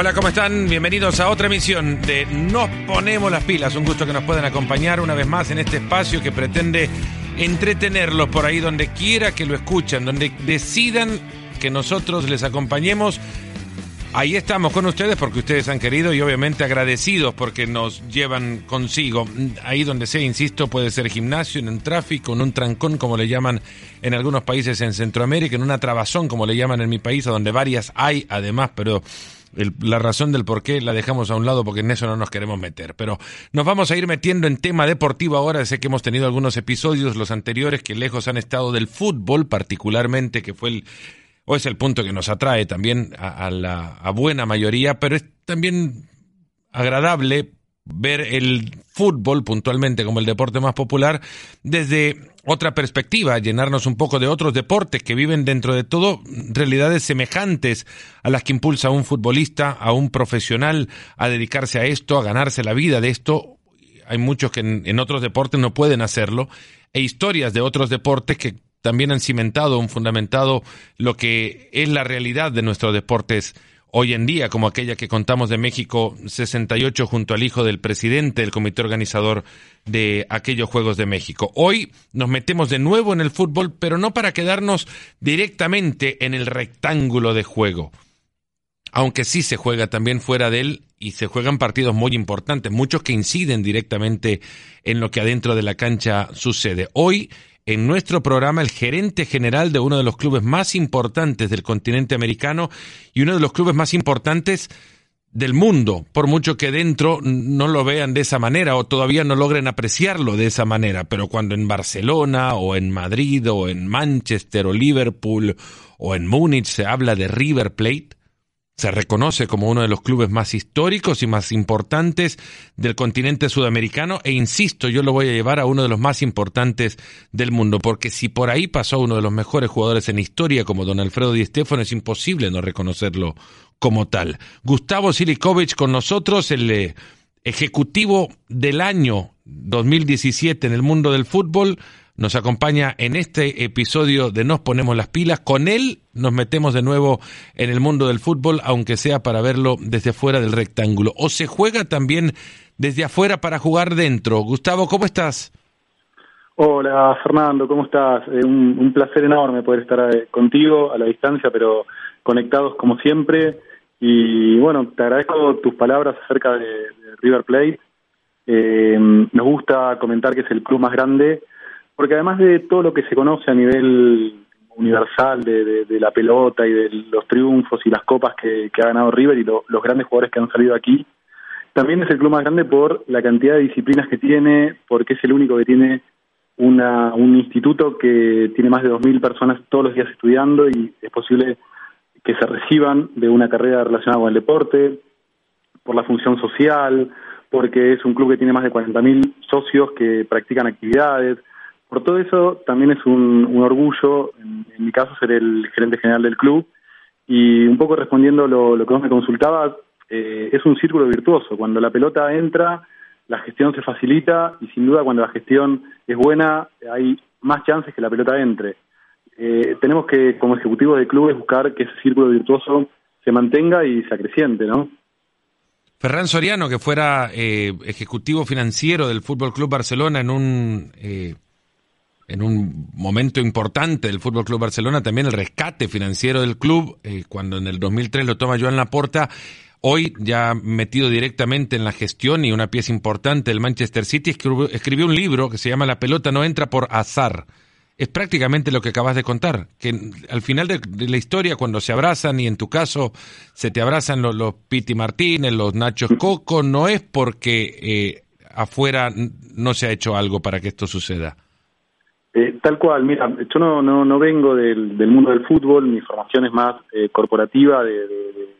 hola, ¿cómo están? Bienvenidos a otra emisión de Nos Ponemos las Pilas. Un gusto que nos puedan acompañar una vez más en este espacio que pretende entretenerlos por ahí donde quiera que lo escuchen, donde decidan que nosotros les acompañemos. Ahí estamos con ustedes porque ustedes han querido y obviamente agradecidos porque nos llevan consigo. Ahí donde sea, insisto, puede ser gimnasio, en un tráfico, en un trancón, como le llaman en algunos países en Centroamérica, en una trabazón, como le llaman en mi país, a donde varias hay además, pero la razón del por qué la dejamos a un lado porque en eso no nos queremos meter. Pero nos vamos a ir metiendo en tema deportivo ahora. Sé que hemos tenido algunos episodios, los anteriores, que lejos han estado del fútbol, particularmente, que fue el, o es el punto que nos atrae también a, la a buena mayoría, pero es también agradable ver el fútbol puntualmente como el deporte más popular desde otra perspectiva, llenarnos un poco de otros deportes que viven dentro de todo realidades semejantes a las que impulsa a un futbolista, a un profesional a dedicarse a esto, a ganarse la vida de esto. Hay muchos que en, en otros deportes no pueden hacerlo e historias de otros deportes que también han cimentado, han fundamentado lo que es la realidad de nuestros deportes hoy en día, como aquella que contamos de México 68 junto al hijo del presidente del comité organizador de aquellos Juegos de México. Hoy nos metemos de nuevo en el fútbol, pero no para quedarnos directamente en el rectángulo de juego, aunque sí se juega también fuera de él y se juegan partidos muy importantes, muchos que inciden directamente en lo que adentro de la cancha sucede. Hoy en nuestro programa el gerente general de uno de los clubes más importantes del continente americano y uno de los clubes más importantes del mundo, por mucho que dentro no lo vean de esa manera o todavía no logren apreciarlo de esa manera, pero cuando en Barcelona o en Madrid o en Manchester o Liverpool o en Múnich se habla de River Plate, se reconoce como uno de los clubes más históricos y más importantes del continente sudamericano e insisto, yo lo voy a llevar a uno de los más importantes del mundo, porque si por ahí pasó uno de los mejores jugadores en historia como don Alfredo Di Stéfano, es imposible no reconocerlo como tal. Gustavo Silikovic con nosotros, el eh, ejecutivo del año 2017 en el mundo del fútbol, nos acompaña en este episodio de Nos Ponemos las Pilas. Con él nos metemos de nuevo en el mundo del fútbol, aunque sea para verlo desde fuera del rectángulo. O se juega también desde afuera para jugar dentro. Gustavo, ¿cómo estás? Hola Fernando, ¿cómo estás? Eh, un, placer enorme poder estar eh, contigo a la distancia, pero conectados como siempre. Y bueno, te agradezco tus palabras acerca de, River Plate. Eh, nos gusta comentar que es el club más grande porque además de todo lo que se conoce a nivel universal de, la pelota y de los triunfos y las copas que, ha ganado River y los grandes jugadores que han salido aquí, también es el club más grande por la cantidad de disciplinas que tiene, porque es el único que tiene una, un instituto que tiene más de 2.000 personas todos los días estudiando y es posible que se reciban de una carrera relacionada con el deporte, por la función social, porque es un club que tiene más de 40.000 socios que practican actividades, por todo eso, también es un, orgullo, en, mi caso, ser el gerente general del club. Y un poco respondiendo lo, que vos me consultabas, eh, es un círculo virtuoso. Cuando la pelota entra, la gestión se facilita y sin duda cuando la gestión es buena, hay más chances que la pelota entre. Eh, tenemos que, como ejecutivos de clubes, buscar que ese círculo virtuoso se mantenga y se acreciente, ¿no? Ferran Soriano, que fuera eh, ejecutivo financiero del Fútbol Club Barcelona en un en un momento importante del Fútbol Club Barcelona, también el rescate financiero del club, eh, cuando en el 2003 lo toma Joan Laporta, hoy ya metido directamente en la gestión y una pieza importante del Manchester City, escribió, un libro que se llama La pelota no entra por azar. Es prácticamente lo que acabas de contar, que al final de, la historia, cuando se abrazan, y en tu caso se te abrazan los, los Piti Martínez, los Nachos Coco, no es porque eh, afuera no se ha hecho algo para que esto suceda. Eh, tal cual, mira, yo no, no, no vengo del, del, mundo del fútbol, mi formación es más eh, corporativa de,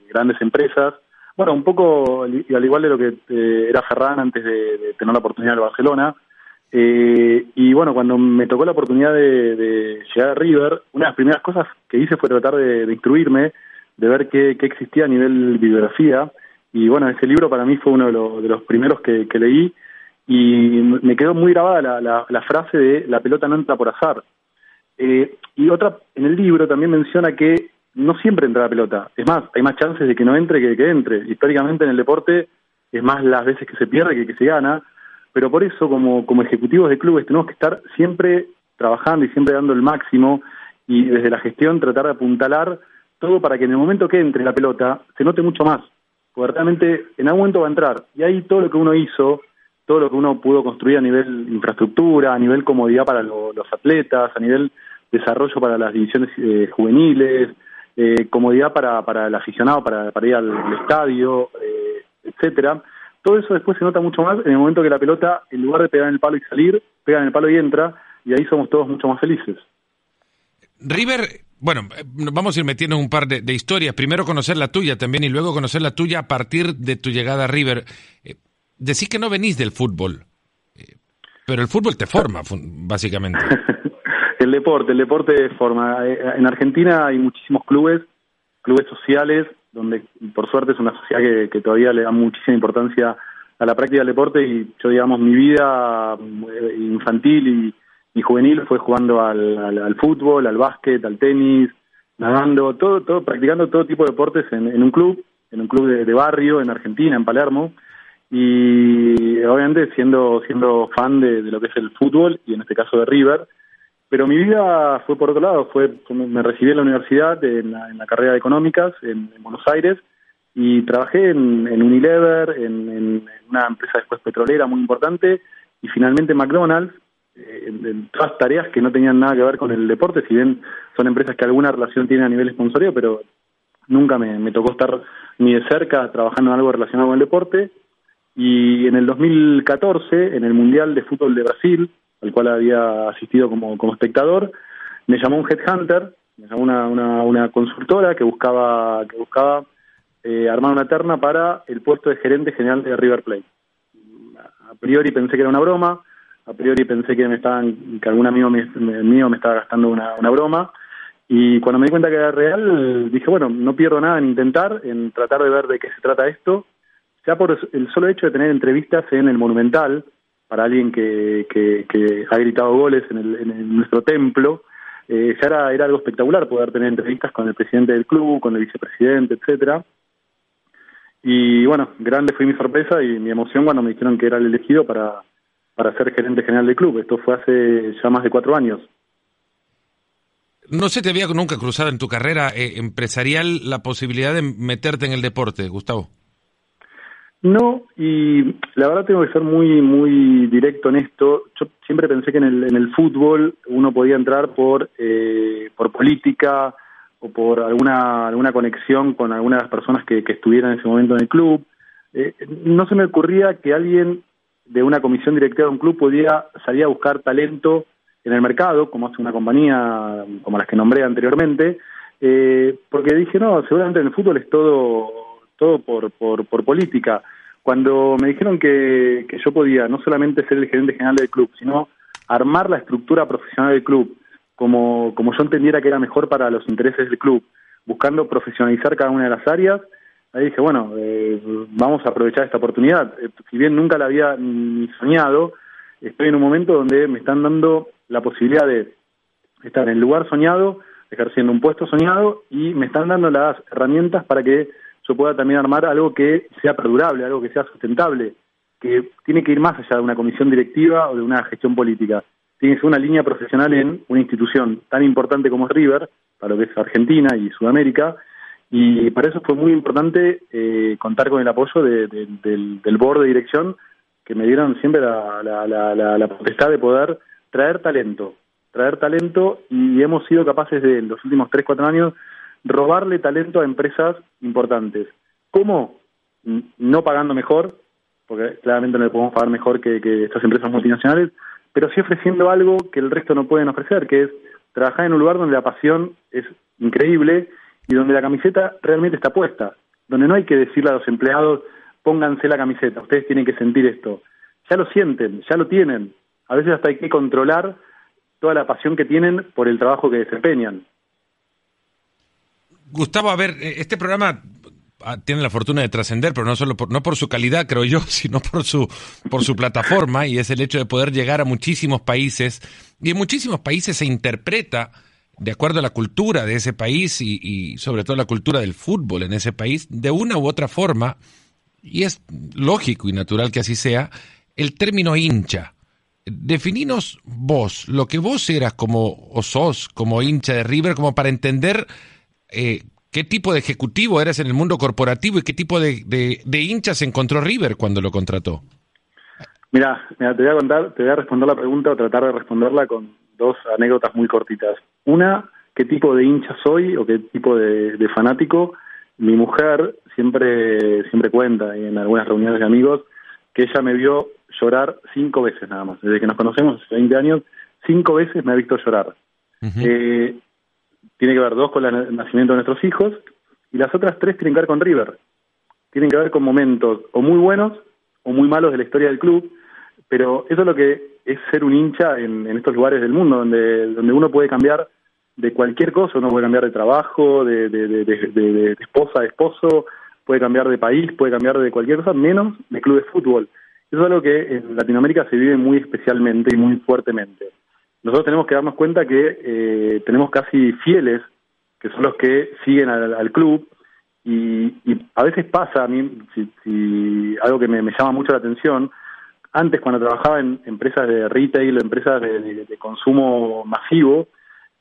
grandes empresas. Bueno, un poco al igual de lo que eh, era Ferran antes de, tener la oportunidad de Barcelona. y bueno, cuando me tocó la oportunidad de, llegar a River, una de las primeras cosas que hice fue tratar de, instruirme, de ver qué, qué, existía a nivel bibliografía. Y bueno, ese libro para mí fue uno de, de los primeros que, que leí y me quedó muy grabada la, frase de la pelota no entra por azar. Eh, y otra, en el libro también menciona que no siempre entra la pelota. Es más, hay más chances de que no entre que de que entre. Históricamente en el deporte es más las veces que se pierde que que se gana, pero por eso como, como ejecutivos de clubes tenemos que estar siempre trabajando y siempre dando el máximo y desde la gestión tratar de apuntalar todo para que en el momento que entre la pelota se note mucho más, porque realmente en algún momento va a entrar y ahí todo lo que uno hizo, todo lo que uno pudo construir a nivel infraestructura, a nivel comodidad para los atletas, a nivel desarrollo para las divisiones eh, juveniles, eh, comodidad para, para el aficionado, para, ir al, estadio, eh, etcétera. Todo eso después se nota mucho más en el momento que la pelota, en lugar de pegar en el palo y salir, pega en el palo y entra, y ahí somos todos mucho más felices. River, bueno, vamos a ir metiendo un par de, historias. Primero conocer la tuya también y luego conocer la tuya a partir de tu llegada a River. Eh, decís que no venís del fútbol, eh, pero el fútbol te forma, básicamente. el deporte, el deporte forma. Eh, en Argentina hay muchísimos clubes, clubes sociales, donde por suerte es una sociedad que, que todavía le da muchísima importancia a la práctica del deporte y yo, digamos, mi vida infantil y y juvenil fue jugando al, al, fútbol, al básquet, al tenis, nadando, todo, todo, practicando todo tipo de deportes en, un club, en un club de, barrio en Argentina, en Palermo, y obviamente siendo, siendo fan de, lo que es el fútbol y en este caso de River, pero mi vida fue por otro lado, fue me recibí en la universidad en la, carrera de económicas en, Buenos Aires y trabajé en, Unilever, en, en, una empresa después petrolera muy importante y finalmente McDonald's en, todas tareas que no tenían nada que ver con el deporte, si bien son empresas que alguna relación tienen a nivel sponsorio, pero nunca me, tocó estar ni de cerca trabajando en algo relacionado con el deporte. Y en el 2014, en el Mundial de Fútbol de Brasil, al cual había asistido como, como espectador, me llamó un headhunter, me llamó una, una, una consultora que buscaba, que buscaba eh, armar una terna para el puesto de gerente general de River Plate. A priori pensé que era una broma, a priori pensé que me estaban, que algún amigo mío me estaba gastando una, una broma. Y cuando me di cuenta que era real, dije, bueno, no pierdo nada en intentar, en tratar de ver de qué se trata esto. Ya por el solo hecho de tener entrevistas en el Monumental, para alguien que, que, ha gritado goles en, el, en, nuestro templo, eh, ya era, era algo espectacular poder tener entrevistas con el presidente del club, con el vicepresidente, etcétera. Y bueno, grande fue mi sorpresa y mi emoción cuando me dijeron que era el elegido para, para ser gerente general del club. Esto fue hace ya más de cuatro años. ¿No se te había nunca cruzado en tu carrera eh, empresarial la posibilidad de meterte en el deporte, Gustavo? No, y la verdad tengo que ser muy muy directo en esto. Yo siempre pensé que en el, en el fútbol uno podía entrar por eh, por política o por alguna alguna conexión con algunas de las personas que, que estuvieran en ese momento en el club. Eh, no se me ocurría que alguien de una comisión directiva de un club podía salir a buscar talento en el mercado, como hace una compañía como las que nombré anteriormente, eh, porque dije, no, seguramente en el fútbol es todo, todo por, por, política. Cuando me dijeron que, que yo podía no solamente ser el gerente general del club, sino armar la estructura profesional del club como, como yo entendiera que era mejor para los intereses del club, buscando profesionalizar cada una de las áreas, ahí dije, bueno, eh, vamos a aprovechar esta oportunidad. Eh, si bien nunca la había ni soñado, estoy en un momento donde me están dando la posibilidad de estar en lugar soñado, ejerciendo un puesto soñado y me están dando las herramientas para que pueda también armar algo que sea perdurable, algo que sea sustentable, que tiene que ir más allá de una comisión directiva o de una gestión política. Tiene que ser una línea profesional en una institución tan importante como es River, para lo que es Argentina y Sudamérica, y para eso fue muy importante eh, contar con el apoyo del, del board de dirección que me dieron siempre la, la, la, potestad de poder traer talento, traer talento y hemos sido capaces de en los últimos 3, 4 años robarle talento a empresas importantes. ¿Cómo? No pagando mejor, porque claramente no le podemos pagar mejor que, que estas empresas multinacionales, pero sí ofreciendo algo que el resto no pueden ofrecer, que es trabajar en un lugar donde la pasión es increíble y donde la camiseta realmente está puesta, donde no hay que decirle a los empleados, pónganse la camiseta, ustedes tienen que sentir esto. Ya lo sienten, ya lo tienen. A veces hasta hay que controlar toda la pasión que tienen por el trabajo que desempeñan. Gustavo, a ver, eh, este programa ah, tiene la fortuna de trascender, pero no solo por, no por su calidad, creo yo, sino por su, por su plataforma, y es el hecho de poder llegar a muchísimos países, y en muchísimos países se interpreta de acuerdo a la cultura de ese país y, sobre todo la cultura del fútbol en ese país, de una u otra forma, y es lógico y natural que así sea, el término hincha. Defininos vos, lo que vos eras como, o sos como hincha de River, como para entender eh, qué tipo de ejecutivo eras en el mundo corporativo y qué tipo de, de, de hinchas encontró River cuando lo contrató. Mira, mira, te voy a contar, te voy a responder la pregunta o tratar de responderla con dos anécdotas muy cortitas. Una, qué tipo de hincha soy o qué tipo de, de fanático. Mi mujer siempre, siempre cuenta en algunas reuniones de amigos que ella me vio llorar cinco veces nada más. Desde que nos conocemos hace 20 años, cinco veces me ha visto llorar. Uh -huh. eh, tiene que ver dos con el nacimiento de nuestros hijos y las otras tres tienen que ver con River. Tienen que ver con momentos o muy buenos o muy malos de la historia del club, pero eso es lo que es ser un hincha en, estos lugares del mundo, donde, donde uno puede cambiar de cualquier cosa, uno puede cambiar de trabajo, de, de, esposa, de esposo, puede cambiar de país, puede cambiar de cualquier cosa, menos de club de fútbol. Eso es algo que en Latinoamérica se vive muy especialmente y muy fuertemente. Nosotros tenemos que darnos cuenta que eh, tenemos casi fieles, que son los que siguen al, al club, y, y, a veces pasa a mí, si, si algo que me, llama mucho la atención, antes cuando trabajaba en empresas de retail, empresas de consumo masivo,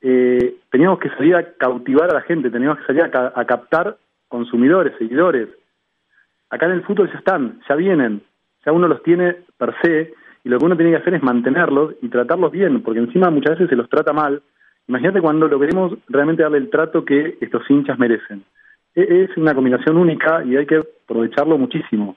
eh, teníamos que salir a cautivar a la gente, teníamos que salir a, a captar consumidores, seguidores. Acá en el fútbol ya están, ya vienen, ya uno los tiene per se, y lo que uno tiene que hacer es mantenerlos y tratarlos bien, porque encima muchas veces se los trata mal. Imagínate cuando logremos realmente darle el trato que estos hinchas merecen. E, es una combinación única y hay que aprovecharlo muchísimo.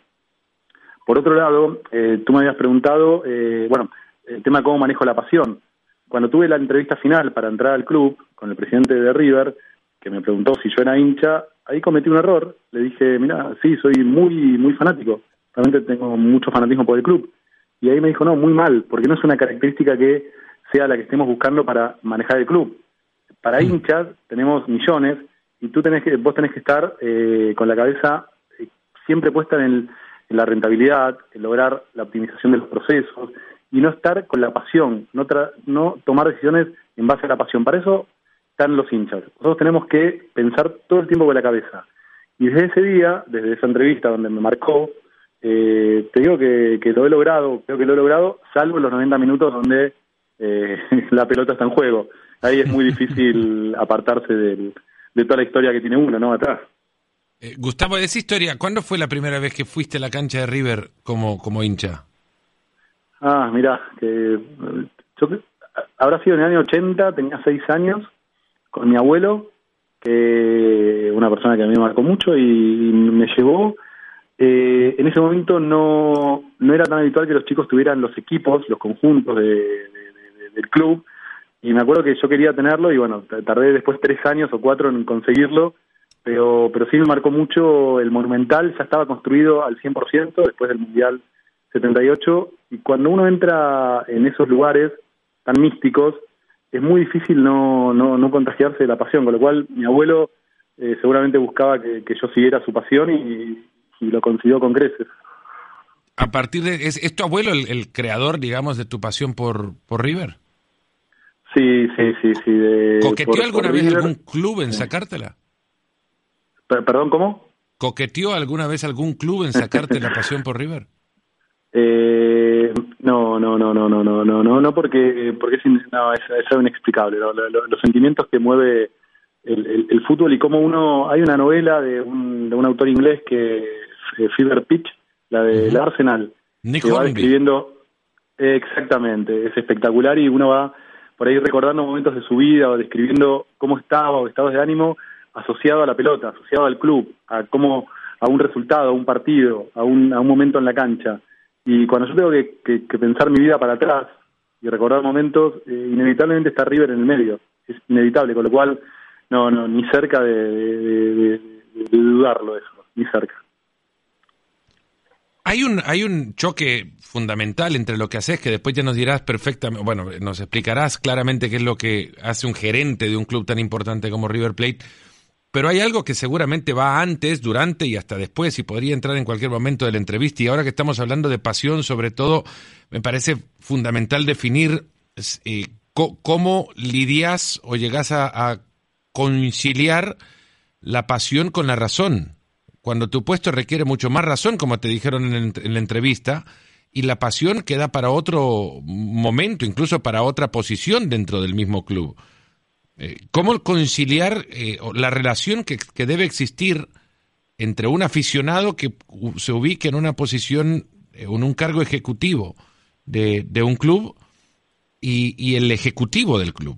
Por otro lado, eh, tú me habías preguntado, eh, bueno, el tema de cómo manejo la pasión. Cuando tuve la entrevista final para entrar al club con el presidente de River, que me preguntó si yo era hincha, ahí cometí un error. Le dije, mira, sí, soy muy, muy fanático. Realmente tengo mucho fanatismo por el club. Y ahí me dijo, no, muy mal, porque no es una característica que sea la que estemos buscando para manejar el club. Para mm. hinchas tenemos millones y tú tenés que, vos tenés que estar eh, con la cabeza eh, siempre puesta en, el, en, la rentabilidad, en lograr la optimización de los procesos y no estar con la pasión, no, no tomar decisiones en base a la pasión. Para eso están los hinchas. Nosotros tenemos que pensar todo el tiempo con la cabeza. Y desde ese día, desde esa entrevista donde me marcó, eh, te digo que, que, lo he logrado, creo que lo he logrado, salvo en los 90 minutos donde eh, la pelota está en juego. Ahí es muy difícil apartarse del, de toda la historia que tiene uno, ¿no? Atrás. Eh, Gustavo, de esa historia, ¿cuándo fue la primera vez que fuiste a la cancha de River como, como hincha? Ah, mira, que yo, habrá sido en el año 80, tenía seis años, con mi abuelo, que una persona que a mí me marcó mucho y me llevó eh, en ese momento no, no era tan habitual que los chicos tuvieran los equipos, los conjuntos de, de, de, del club, y me acuerdo que yo quería tenerlo y bueno, tardé después tres años o cuatro en conseguirlo, pero, pero sí me marcó mucho el Monumental, ya estaba construido al 100% después del Mundial 78, y cuando uno entra en esos lugares tan místicos, es muy difícil no, no, no contagiarse de la pasión, con lo cual mi abuelo eh, seguramente buscaba que yo siguiera su pasión y, y lo consiguió con creces. A partir de es, ¿es tu abuelo el, el, creador, digamos, de tu pasión por, por River? Sí, sí, sí, sí. De, ¿Coqueteó por, alguna por vez River? algún club en sacártela? Per, ¿Perdón, cómo? ¿Coqueteó alguna vez algún club en sacarte la pasión por River? Eh, no, no, no, no, no, no, no, no, no, porque porque es, no, es, es inexplicable. ¿no? Los, los, sentimientos que mueve el, el, el, fútbol y cómo uno. Hay una novela de un, de un autor inglés que eh, Fever Pitch, la de uh -huh. Arsenal, Nick que va describiendo eh, exactamente, es espectacular y uno va por ahí recordando momentos de su vida o describiendo cómo estaba o estados de ánimo asociado a la pelota, asociado al club, a cómo a un resultado, a un partido, a un, a un momento en la cancha. Y cuando yo tengo que, que, que pensar mi vida para atrás y recordar momentos, eh, inevitablemente está River en el medio, es inevitable, con lo cual no, no, ni cerca de, de, de, de dudarlo eso, ni cerca. Hay un, hay un choque fundamental entre lo que haces, que después ya nos dirás perfectamente, bueno, nos explicarás claramente qué es lo que hace un gerente de un club tan importante como River Plate, pero hay algo que seguramente va antes, durante y hasta después, y podría entrar en cualquier momento de la entrevista. Y ahora que estamos hablando de pasión, sobre todo, me parece fundamental definir eh, ¿cómo lidias o llegas a, conciliar la pasión con la razón? Cuando tu puesto requiere mucho más razón, como te dijeron en, la entrevista, y la pasión queda para otro momento, incluso para otra posición dentro del mismo club. Eh, ¿Cómo conciliar eh, la relación que, debe existir entre un aficionado que se ubique en una posición, eh, en un cargo ejecutivo de, un club y, el ejecutivo del club?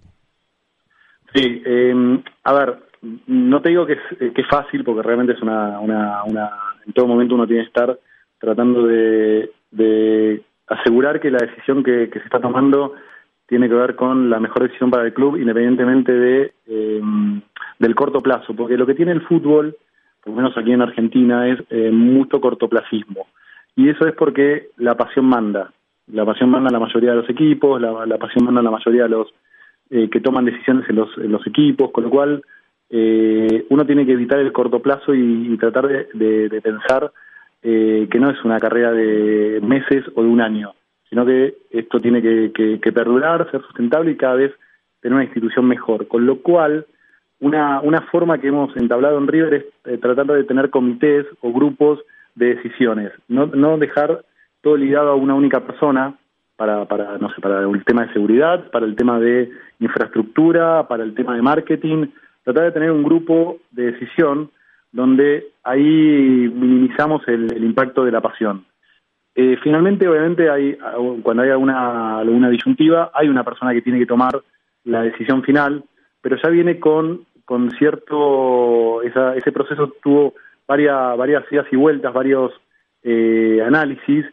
Sí, em, a ver, no te digo que es, que es fácil porque realmente es una, una, una, en todo momento uno tiene que estar tratando de, de asegurar que la decisión que, que se está tomando tiene que ver con la mejor decisión para el club, independientemente de eh, del corto plazo, porque lo que tiene el fútbol, por lo menos aquí en Argentina, es eh, mucho cortoplacismo. Y eso es porque la pasión manda. La pasión manda a la mayoría de los equipos, la, la pasión manda a la mayoría de los eh, que toman decisiones en los, en los equipos, con lo cual eh, uno tiene que evitar el corto plazo y, tratar de, de pensar eh, que no es una carrera de meses o de un año sino que esto tiene que, perdurar, ser sustentable y cada vez tener una institución mejor. Con lo cual, una, una forma que hemos entablado en River es eh, tratar de tener comités o grupos de decisiones, no, no dejar todo ligado a una única persona para, para, no sé, para el tema de seguridad, para el tema de infraestructura, para el tema de marketing, tratar de tener un grupo de decisión donde ahí minimizamos el impacto de la pasión. Eh, finalmente, obviamente, hay cuando hay alguna, alguna disyuntiva, hay una persona que tiene que tomar la decisión final, pero ya viene con, con cierto, ese proceso tuvo varias, varias idas y vueltas, varios eh, análisis,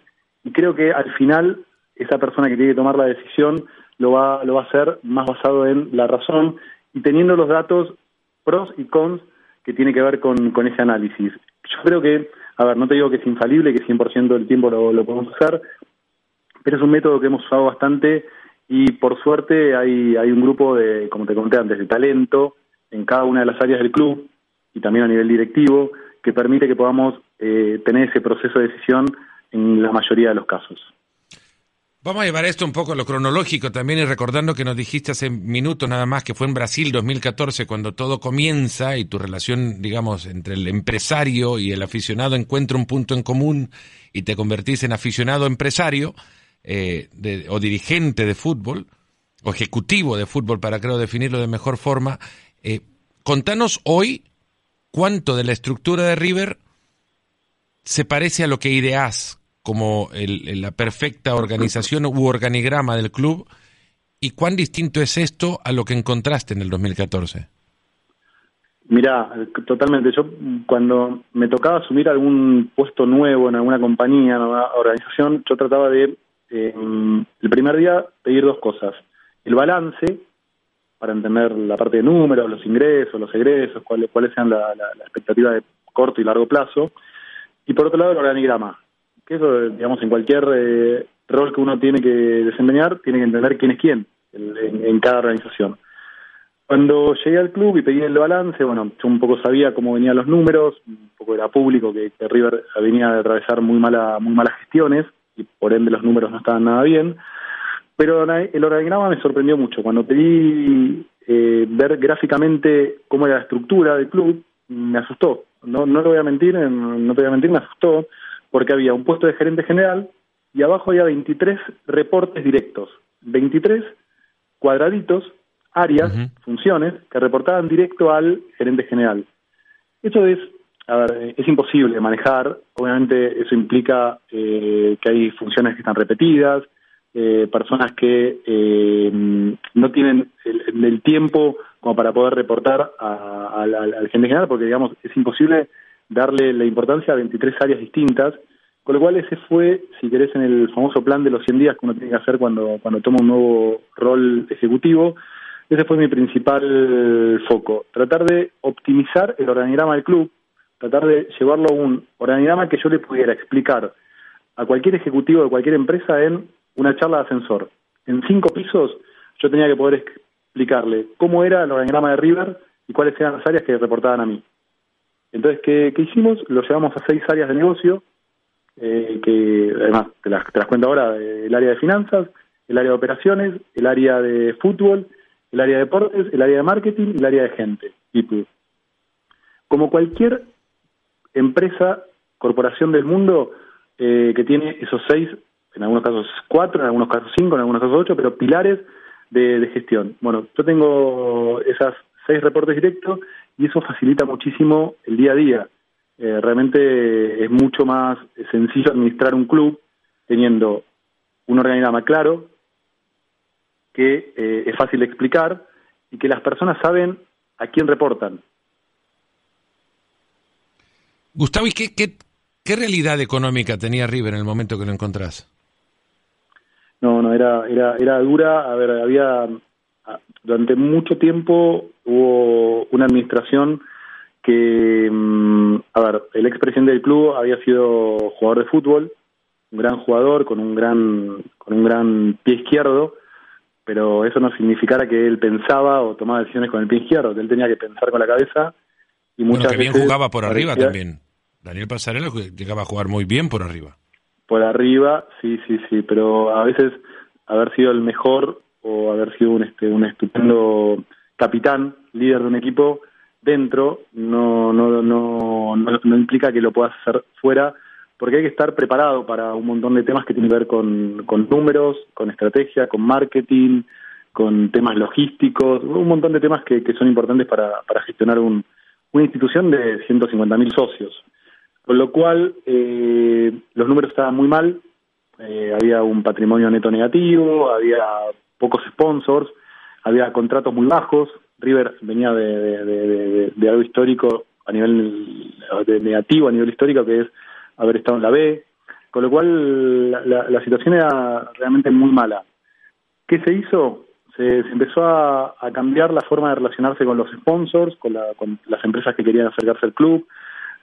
y creo que al final esa persona que tiene que tomar la decisión lo va, lo va a hacer más basado en la razón y teniendo los datos pros y cons que tiene que ver con, con ese análisis. Yo creo que a ver, no te digo que es infalible, que 100% del tiempo lo, podemos usar, pero es un método que hemos usado bastante y por suerte hay, hay un grupo de, como te conté antes, de talento en cada una de las áreas del club y también a nivel directivo que permite que podamos eh, tener ese proceso de decisión en la mayoría de los casos. Vamos a llevar esto un poco a lo cronológico también y recordando que nos dijiste hace minutos nada más que fue en Brasil 2014 cuando todo comienza y tu relación, digamos, entre el empresario y el aficionado encuentra un punto en común y te convertís en aficionado empresario eh, o dirigente de fútbol o ejecutivo de fútbol para creo definirlo de mejor forma. Eh, contanos hoy cuánto de la estructura de River se parece a lo que ideás como el, la perfecta organización u organigrama del club y cuán distinto es esto a lo que encontraste en el 2014. Mira, totalmente. Yo cuando me tocaba asumir algún puesto nuevo en alguna compañía, en alguna organización, yo trataba de, eh, el primer día, pedir dos cosas. El balance, para entender la parte de números, los ingresos, los egresos, cuáles, cuáles sean la, la, la expectativa de corto y largo plazo. Y por otro lado, el organigrama, eso, digamos, en cualquier eh, rol que uno tiene que desempeñar, tiene que entender quién es quién en, cada organización. Cuando llegué al club y pedí el balance, bueno, yo un poco sabía cómo venían los números, un poco era público que, River venía de atravesar muy mala, muy malas gestiones y por ende los números no estaban nada bien. Pero el organigrama me sorprendió mucho. Cuando pedí eh, ver gráficamente cómo era la estructura del club, me asustó. No, no lo voy a mentir, no te voy a mentir, me asustó porque había un puesto de gerente general y abajo había 23 reportes directos, 23 cuadraditos, áreas, funciones que reportaban directo al gerente general. Eso es, a ver, es imposible manejar, obviamente eso implica eh, que hay funciones que están repetidas, eh, personas que eh, no tienen el, tiempo como para poder reportar al, al gerente general, porque digamos es imposible darle la importancia a 23 áreas distintas, con lo cual ese fue, si querés, en el famoso plan de los 100 días que uno tiene que hacer cuando, cuando toma un nuevo rol ejecutivo, ese fue mi principal foco, tratar de optimizar el organigrama del club, tratar de llevarlo a un organigrama que yo le pudiera explicar a cualquier ejecutivo de cualquier empresa en una charla de ascensor. En cinco pisos yo tenía que poder explicarle cómo era el organigrama de River y cuáles eran las áreas que reportaban a mí. Entonces, ¿qué, hicimos? Lo llevamos a seis áreas de negocio, eh, que además te las, te las cuento ahora, el área de finanzas, el área de operaciones, el área de fútbol, el área de deportes, el área de marketing y el área de gente, Como cualquier empresa, corporación del mundo eh, que tiene esos seis, en algunos casos cuatro, en algunos casos cinco, en algunos casos ocho, pero pilares de, gestión. Bueno, yo tengo esas seis reportes directos y eso facilita muchísimo el día a día. Eh, realmente es mucho más sencillo administrar un club teniendo un organigrama claro, que eh, es fácil de explicar y que las personas saben a quién reportan. Gustavo, ¿y qué, qué, realidad económica tenía River en el momento que lo encontrás? No, no, era, era, era dura. A ver, había durante mucho tiempo hubo una administración que, mm, a ver, el expresidente del club había sido jugador de fútbol, un gran jugador con un gran, con un gran pie izquierdo, pero eso no significara que él pensaba o tomaba decisiones con el pie izquierdo, él tenía que pensar con la cabeza y muchas bueno, que bien jugaba por arriba también. Daniel Pasarela llegaba a jugar muy bien por arriba. Por arriba, sí, sí, sí, pero a veces haber sido el mejor o haber sido un, este, un estupendo capitán, líder de un equipo dentro, no, no, no, no, implica que lo puedas hacer fuera, porque hay que estar preparado para un montón de temas que tienen que ver con, con números, con estrategia, con marketing, con temas logísticos, un montón de temas que, son importantes para, para gestionar un, una institución de 150.000 socios. Con lo cual, eh, los números estaban muy mal, eh, había un patrimonio neto negativo, había pocos sponsors, había contratos muy bajos. River venía de, algo histórico a nivel de negativo, a nivel histórico, que es haber estado en la B, con lo cual la, situación era realmente muy mala. ¿Qué se hizo? Se, empezó a, cambiar la forma de relacionarse con los sponsors, con, con las empresas que querían acercarse al club,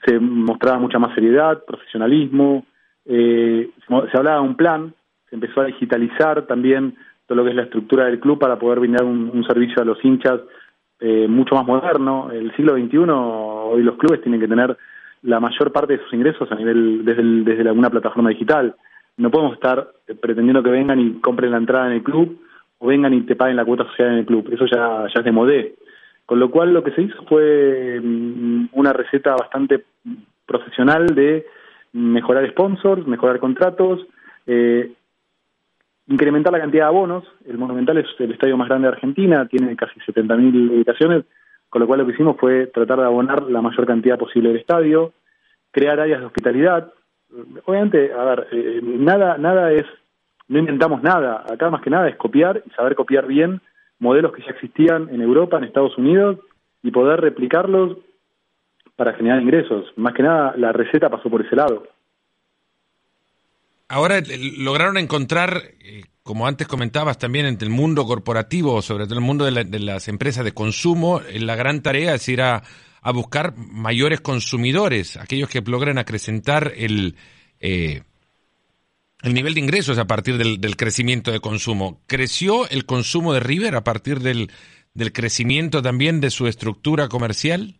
se mostraba mucha más seriedad, profesionalismo, eh, se hablaba de un plan, se empezó a digitalizar también todo lo que es la estructura del club para poder brindar un, servicio a los hinchas eh, mucho más moderno. El siglo XXI, hoy los clubes tienen que tener la mayor parte de sus ingresos a nivel desde, desde alguna plataforma digital. No podemos estar eh, pretendiendo que vengan y compren la entrada en el club o vengan y te paguen la cuota social en el club. Eso ya, ya es de modé. Con lo cual lo que se hizo fue mm, una receta bastante profesional de mejorar sponsors, mejorar contratos, eh, incrementar la cantidad de abonos. El Monumental es el estadio más grande de Argentina, tiene casi 70.000 ubicaciones, con lo cual lo que hicimos fue tratar de abonar la mayor cantidad posible del estadio, crear áreas de hospitalidad. Obviamente, a ver, eh, nada, nada es, no inventamos nada, acá más que nada es copiar y saber copiar bien modelos que ya existían en Europa, en Estados Unidos, y poder replicarlos para generar ingresos. Más que nada, la receta pasó por ese lado. Ahora eh, lograron encontrar, eh, como antes comentabas también, entre el mundo corporativo, sobre todo el mundo de, las empresas de consumo, eh, la gran tarea es ir a, buscar mayores consumidores, aquellos que logren acrecentar el, el nivel de ingresos a partir del, del, crecimiento de consumo. ¿Creció el consumo de River a partir del, del crecimiento también de su estructura comercial?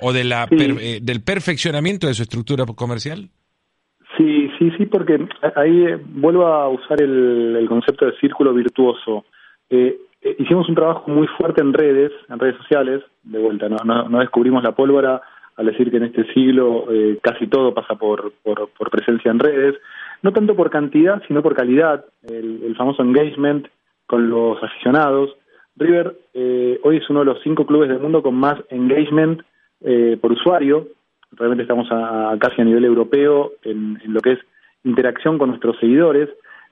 o de la eh, del perfeccionamiento de su estructura comercial? Sí, sí, porque ahí eh, vuelvo a usar el, concepto de círculo virtuoso. Eh, hicimos un trabajo muy fuerte en redes, en redes sociales, de vuelta, no, no, descubrimos la pólvora al decir que en este siglo casi todo pasa por, por, presencia en redes, no tanto por cantidad, sino por calidad, el, famoso engagement con los aficionados. River hoy es uno de los cinco clubes del mundo con más engagement eh, por usuario. Realmente estamos a, casi a nivel europeo en, lo que es interacción con nuestros seguidores.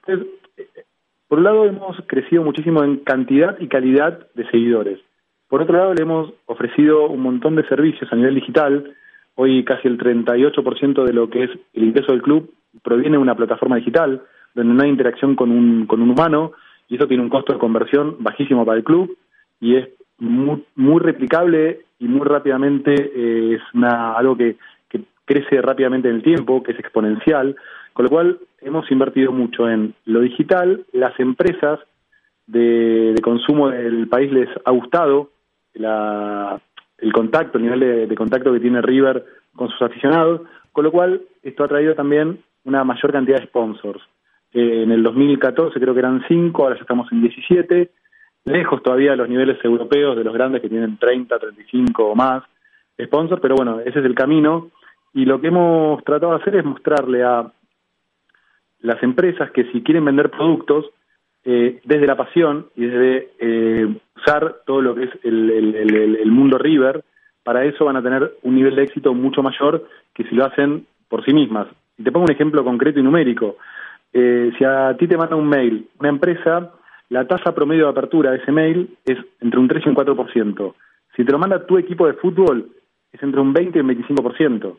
Entonces, eh, por un lado hemos crecido muchísimo en cantidad y calidad de seguidores. Por otro lado, le hemos ofrecido un montón de servicios a nivel digital. Hoy casi el 38% de lo que es el ingreso del club proviene de una plataforma digital, donde no hay interacción con un, con un humano, y eso tiene un costo de conversión bajísimo para el club, y es muy, muy replicable y muy rápidamente eh, es una, algo que, crece rápidamente en el tiempo, que es exponencial, con lo cual hemos invertido mucho en lo digital, las empresas de, consumo del país les ha gustado la, el contacto, el nivel de, contacto que tiene River con sus aficionados, con lo cual esto ha traído también una mayor cantidad de sponsors. Eh, en el 2014 creo que eran 5, ahora ya estamos en 17. Lejos todavía de los niveles europeos de los grandes que tienen 30, 35 o más sponsors, pero bueno, ese es el camino. Y lo que hemos tratado de hacer es mostrarle a las empresas que si quieren vender productos, eh, desde la pasión y desde eh, usar todo lo que es el, mundo River, para eso van a tener un nivel de éxito mucho mayor que si lo hacen por sí mismas. Y te pongo un ejemplo concreto y numérico. Eh, si a ti te manda un mail una empresa, la tasa promedio de apertura de ese mail es entre un 3 y un 4%. Si te lo manda tu equipo de fútbol, es entre un 20 y un 25%. O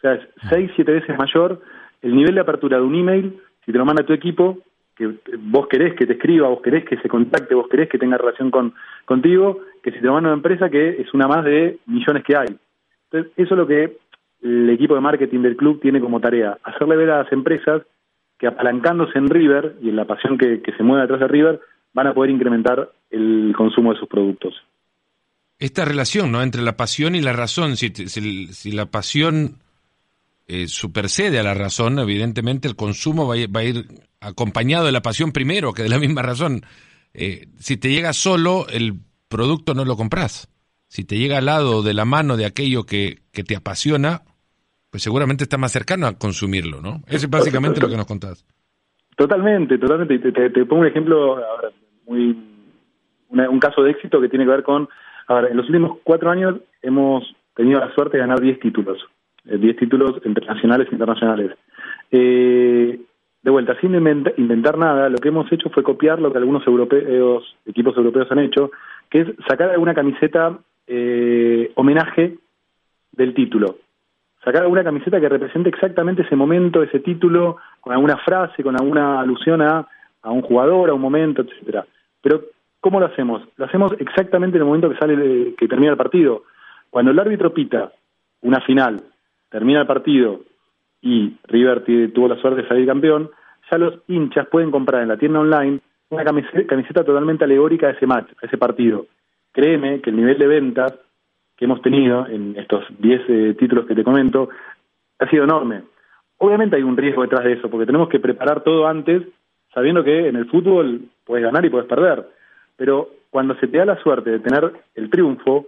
sea, es 6, 7 veces mayor el nivel de apertura de un email si te lo manda tu equipo que vos querés que te escriba, vos querés que se contacte, vos querés que tenga relación con contigo, que si te lo manda una empresa que es una más de millones que hay. Entonces, eso es lo que el equipo de marketing del club tiene como tarea, hacerle ver a las empresas que apalancándose en River y en la pasión que, se mueve detrás de River, van a poder incrementar el consumo de sus productos. Esta relación ¿no? entre la pasión y la razón, si, la pasión eh, supersede a la razón, evidentemente el consumo va a, ir, acompañado de la pasión primero que de la misma razón. Eh, si te llega solo, el producto no lo compras. Si te llega al lado de la mano de aquello que, que te apasiona, pues seguramente está más cercano a consumirlo, ¿no? Eso es básicamente lo que nos contás. Totalmente, totalmente. Te, pongo un ejemplo, muy, un caso de éxito que tiene que ver con, ahora, en los últimos cuatro años hemos tenido la suerte de ganar 10 títulos. 10 eh, títulos internacionales e internacionales. Eh, de vuelta, sin inventar nada, lo que hemos hecho fue copiar lo que algunos europeos, equipos europeos han hecho, que es sacar alguna camiseta eh, homenaje del título. Sacar alguna camiseta que represente exactamente ese momento, ese título, con alguna frase, con alguna alusión a, a un jugador, a un momento, etcétera. Pero, ¿cómo lo hacemos? Lo hacemos exactamente en el momento que sale, que termina el partido. Cuando el árbitro pita una final termina el partido y River tuvo la suerte de salir campeón, ya los hinchas pueden comprar en la tienda online una camiseta, totalmente alegórica de ese match, de ese partido. Créeme que el nivel de ventas que hemos tenido en estos 10 eh, títulos que te comento ha sido enorme. Obviamente hay un riesgo detrás de eso, porque tenemos que preparar todo antes, sabiendo que en el fútbol puedes ganar y puedes perder. Pero cuando se te da la suerte de tener el triunfo,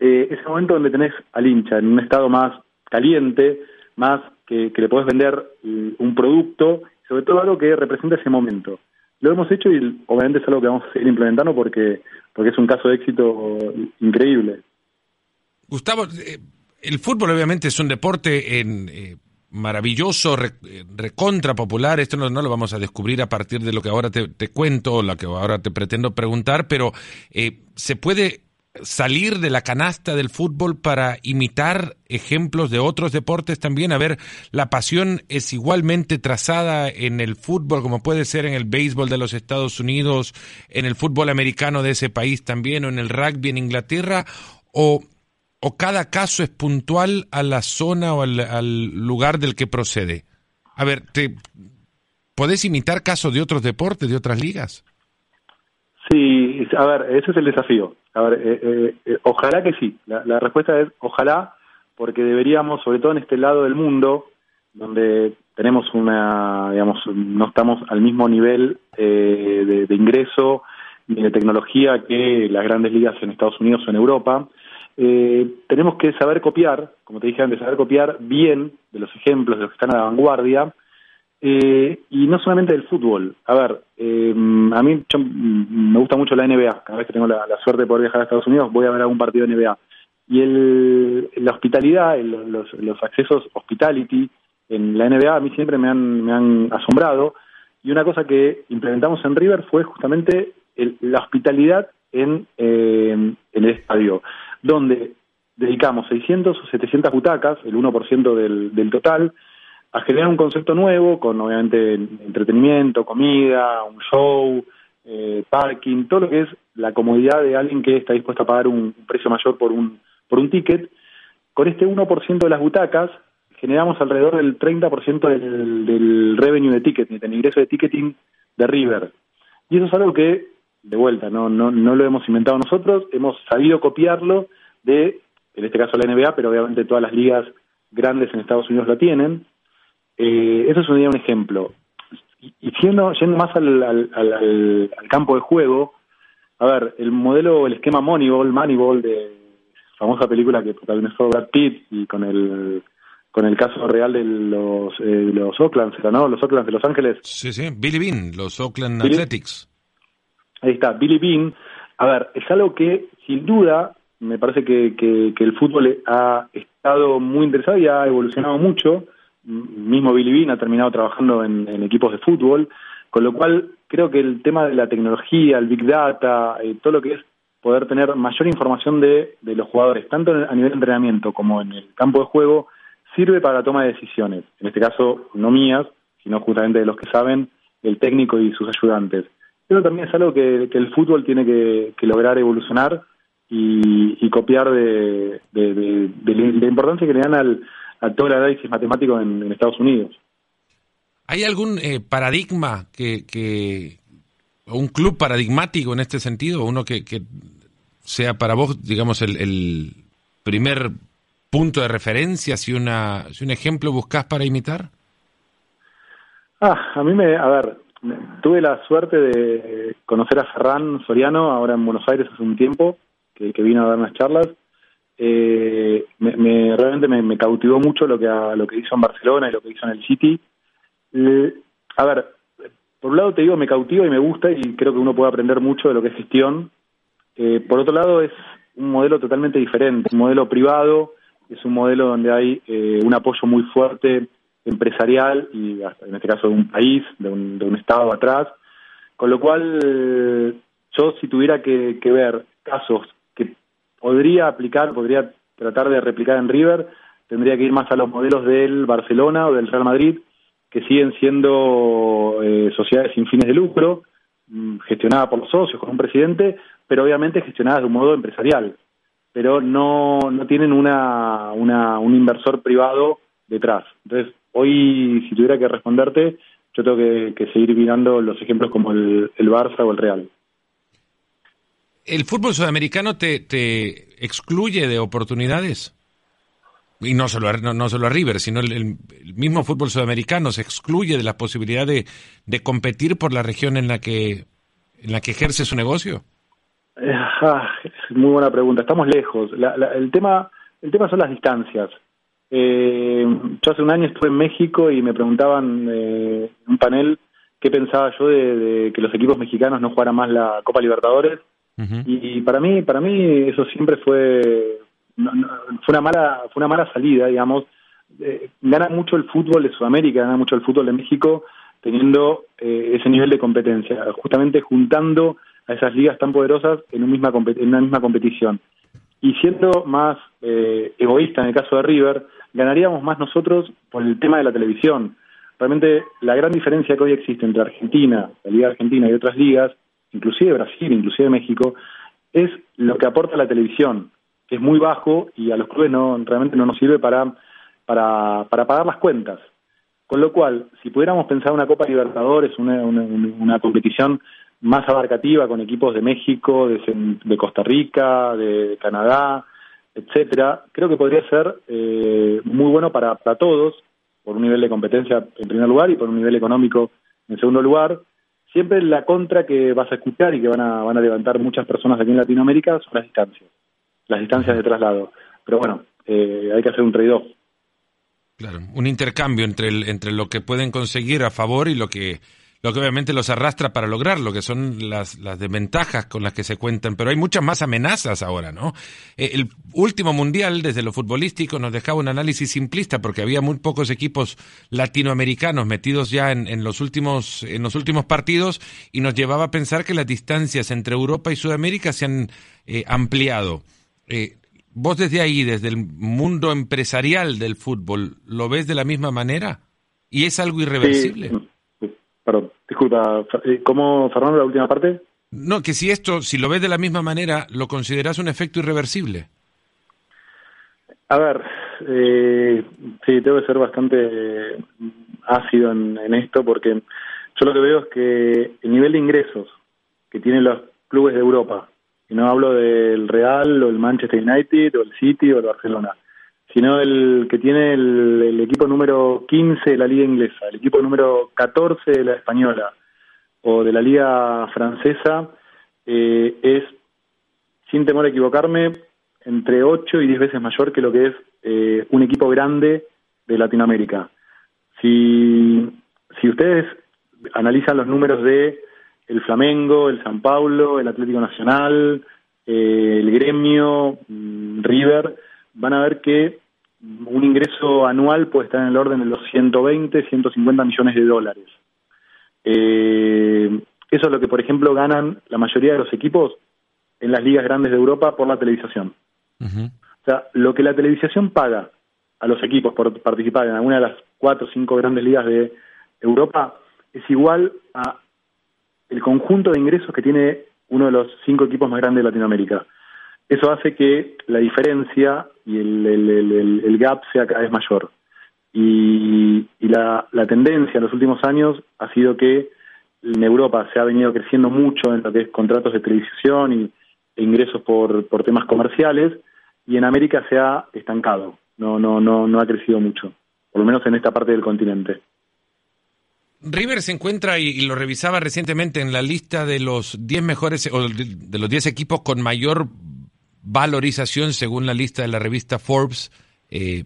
eh, es el momento donde tenés al hincha en un estado más caliente, más que, le podés vender mm, un producto, sobre todo algo que representa ese momento. Lo hemos hecho y obviamente es algo que vamos a seguir implementando porque, porque es un caso de éxito increíble. Gustavo, eh, el fútbol obviamente es un deporte en, eh, maravilloso, recontra popular. Esto no, lo vamos a descubrir a partir de lo que ahora te, cuento lo que ahora te pretendo preguntar, pero eh, se puede salir de la canasta del fútbol para imitar ejemplos de otros deportes también? A ver, la pasión es igualmente trazada en el fútbol como puede ser en el béisbol de los Estados Unidos, en el fútbol americano de ese país también o en el rugby en Inglaterra o, o cada caso es puntual a la zona o al, lugar del que procede. A ver, ¿te, ¿podés imitar casos de otros deportes, de otras ligas? Sí, a ver, ese es el desafío. A ver, eh, eh, eh, ojalá que sí. La, respuesta es ojalá, porque deberíamos, sobre todo en este lado del mundo, donde tenemos una, digamos, no estamos al mismo nivel de, ingreso ni de tecnología que las grandes ligas en Estados Unidos o en Europa, tenemos que saber copiar, como te dije antes, saber copiar bien de los ejemplos de los que están a la vanguardia eh, y no solamente del fútbol. A ver, eh, a mí me gusta mucho la NBA. Cada vez que tengo la, suerte de poder viajar a Estados Unidos, voy a ver algún partido de NBA. Y el, la hospitalidad, los, accesos hospitality en la NBA a mí siempre me han, me han asombrado. Y una cosa que implementamos en River fue justamente la hospitalidad en, eh, en el estadio, donde dedicamos 600 o 700 butacas, el 1% del, del total, a generar un concepto nuevo con obviamente entretenimiento, comida, un show, eh, parking, todo lo que es la comodidad de alguien que está dispuesto a pagar un precio mayor por un, por un ticket. Con este 1% de las butacas generamos alrededor del 30% del, del revenue de ticketing, del ingreso de ticketing de River. Y eso es algo que, de vuelta, no, no, no lo hemos inventado nosotros, hemos sabido copiarlo de, en este caso la NBA, pero obviamente todas las ligas grandes en Estados Unidos lo tienen. Eh, eso sería un ejemplo. y, siendo, yendo más al, al, campo de juego, a ver, el modelo, el esquema Moneyball, Moneyball, de famosa película que protagonizó Brad Pitt y con el con el caso real de los eh, los Oakland, ¿no? Los Oakland de Los Ángeles. Sí, sí, Billy Bean, los Oakland Athletics. Ahí está, Billy Bean. A ver, es algo que sin duda me parece que, el fútbol ha estado muy interesado y ha evolucionado mucho. Mismo Billy Bean ha terminado trabajando en, equipos de fútbol, con lo cual creo que el tema de la tecnología, el big data, eh, todo lo que es poder tener mayor información de, de los jugadores, tanto a nivel de entrenamiento como en el campo de juego, sirve para la toma de decisiones. En este caso, no mías, sino justamente de los que saben, el técnico y sus ayudantes. Pero también es algo que, el fútbol tiene que lograr evolucionar y, copiar de, la importancia que le dan al, a todo el análisis matemático en, Estados Unidos. ¿Hay algún eh, paradigma que, que, un club paradigmático en este sentido, uno que, que sea para vos, digamos, el, el, primer punto de referencia, si, una, si un ejemplo buscas para imitar? Ah, a mí me, a ver, tuve la suerte de conocer a Ferran Soriano ahora en Buenos Aires hace un tiempo que, vino a dar unas charlas, eh, me, realmente me, cautivó mucho lo que, lo que hizo en Barcelona y lo que hizo en el City. Eh, a ver, por un lado te digo, me cautiva y me gusta y creo que uno puede aprender mucho de lo que es gestión. Eh, por otro lado, es un modelo totalmente diferente, un modelo privado, es un modelo donde hay un apoyo muy fuerte empresarial y en este caso de un país, de un, de un estado atrás, con lo cual yo si tuviera que, que ver casos podría aplicar, podría tratar de replicar en River, tendría que ir más a los modelos del Barcelona o del Real Madrid, que siguen siendo eh, sociedades sin fines de lucro, mm, gestionadas por los socios, con un presidente, pero obviamente gestionadas de un modo empresarial, pero no, no tienen una, una, un inversor privado detrás. Entonces, hoy, si tuviera que responderte, yo tengo que, seguir mirando los ejemplos como el, el Barça o el Real. ¿El fútbol sudamericano te, te excluye de oportunidades? Y no solo, no, no solo a River, sino el, mismo fútbol sudamericano se excluye de la posibilidad de, de competir por la región en la que, en la que ejerce su negocio. Eh, ah, muy buena pregunta. Estamos lejos. el tema, el tema son las distancias. Eh, yo hace un año estuve en México y me preguntaban eh, en un panel qué pensaba yo de, de, que los equipos mexicanos no jugaran más la Copa Libertadores y para mí, para mí eso siempre fue fue una mala fue una mala salida, digamos. Eh, gana mucho el fútbol de Sudamérica, gana mucho el fútbol de México teniendo eh, ese nivel de competencia, justamente juntando a esas ligas tan poderosas en, un misma en una misma competición. Y siendo más eh, egoísta en el caso de River, ganaríamos más nosotros por el tema de la televisión. Realmente la gran diferencia que hoy existe entre Argentina, la Liga Argentina y otras ligas, inclusive Brasil, inclusive México, es lo que aporta la televisión, que es muy bajo y a los clubes no realmente no nos sirve para, para, para pagar las cuentas. Con lo cual, si pudiéramos pensar una Copa Libertadores, una, una, competición más abarcativa con equipos de México, de, Costa Rica, de Canadá, etcétera, creo que podría ser eh, muy bueno para, para todos, por un nivel de competencia en primer lugar y por un nivel económico en segundo lugar, siempre la contra que vas a escuchar y que van a, van a levantar muchas personas aquí en Latinoamérica son las distancias, las distancias de traslado. Pero bueno, eh, hay que hacer un trade-off. Claro, un intercambio entre, el, entre lo que pueden conseguir a favor y lo que lo que obviamente los arrastra para lograrlo, que son las, las desventajas con las que se cuentan, pero hay muchas más amenazas ahora, ¿no? Eh, el último mundial, desde lo futbolístico, nos dejaba un análisis simplista porque había muy pocos equipos latinoamericanos metidos ya en, los, últimos, en los últimos partidos y nos llevaba a pensar que las distancias entre Europa y Sudamérica se han eh, ampliado. Eh, vos desde ahí, desde el mundo empresarial del fútbol, ¿lo ves de la misma manera? ¿Y es algo irreversible? Perdón, disculpa, eh, ¿cómo, Fernando, la última parte? No, que si esto, si lo ves de la misma manera, ¿lo consideras un efecto irreversible? A ver, eh, sí, tengo que ser bastante ácido en, esto porque yo lo que veo es que el nivel de ingresos que tienen los clubes de Europa, y no hablo del Real o el Manchester United o el City o el Barcelona, sino el que tiene el, equipo número 15 de la liga inglesa, el equipo número 14 de la española o de la liga francesa, eh, es, sin temor a equivocarme, entre 8 y 10 veces mayor que lo que es eh, un equipo grande de Latinoamérica. Si, si ustedes analizan los números de el Flamengo, el San Paulo, el Atlético Nacional, eh, el Gremio, mm, River, van a ver que un ingreso anual puede estar en el orden de los 120, 150 millones de dólares. Eh, eso es lo que, por ejemplo, ganan la mayoría de los equipos en las ligas grandes de Europa por la televisación. O sea, lo que la televisación paga a los equipos por participar en alguna de las cuatro o cinco grandes ligas de Europa es igual a el conjunto de ingresos que tiene uno de los cinco equipos más grandes de Latinoamérica. Eso hace que la diferencia y el, gap sea cada vez mayor. Y, la, tendencia en los últimos años ha sido que en Europa se ha venido creciendo mucho en lo que es contratos de televisión y, e ingresos por, por temas comerciales, y en América se ha estancado, no, no, no, no ha crecido mucho, por lo menos en esta parte del continente. River se encuentra, y, lo revisaba recientemente, en la lista de los 10 mejores, o de los 10 equipos con mayor valorización según la lista de la revista Forbes. Eh,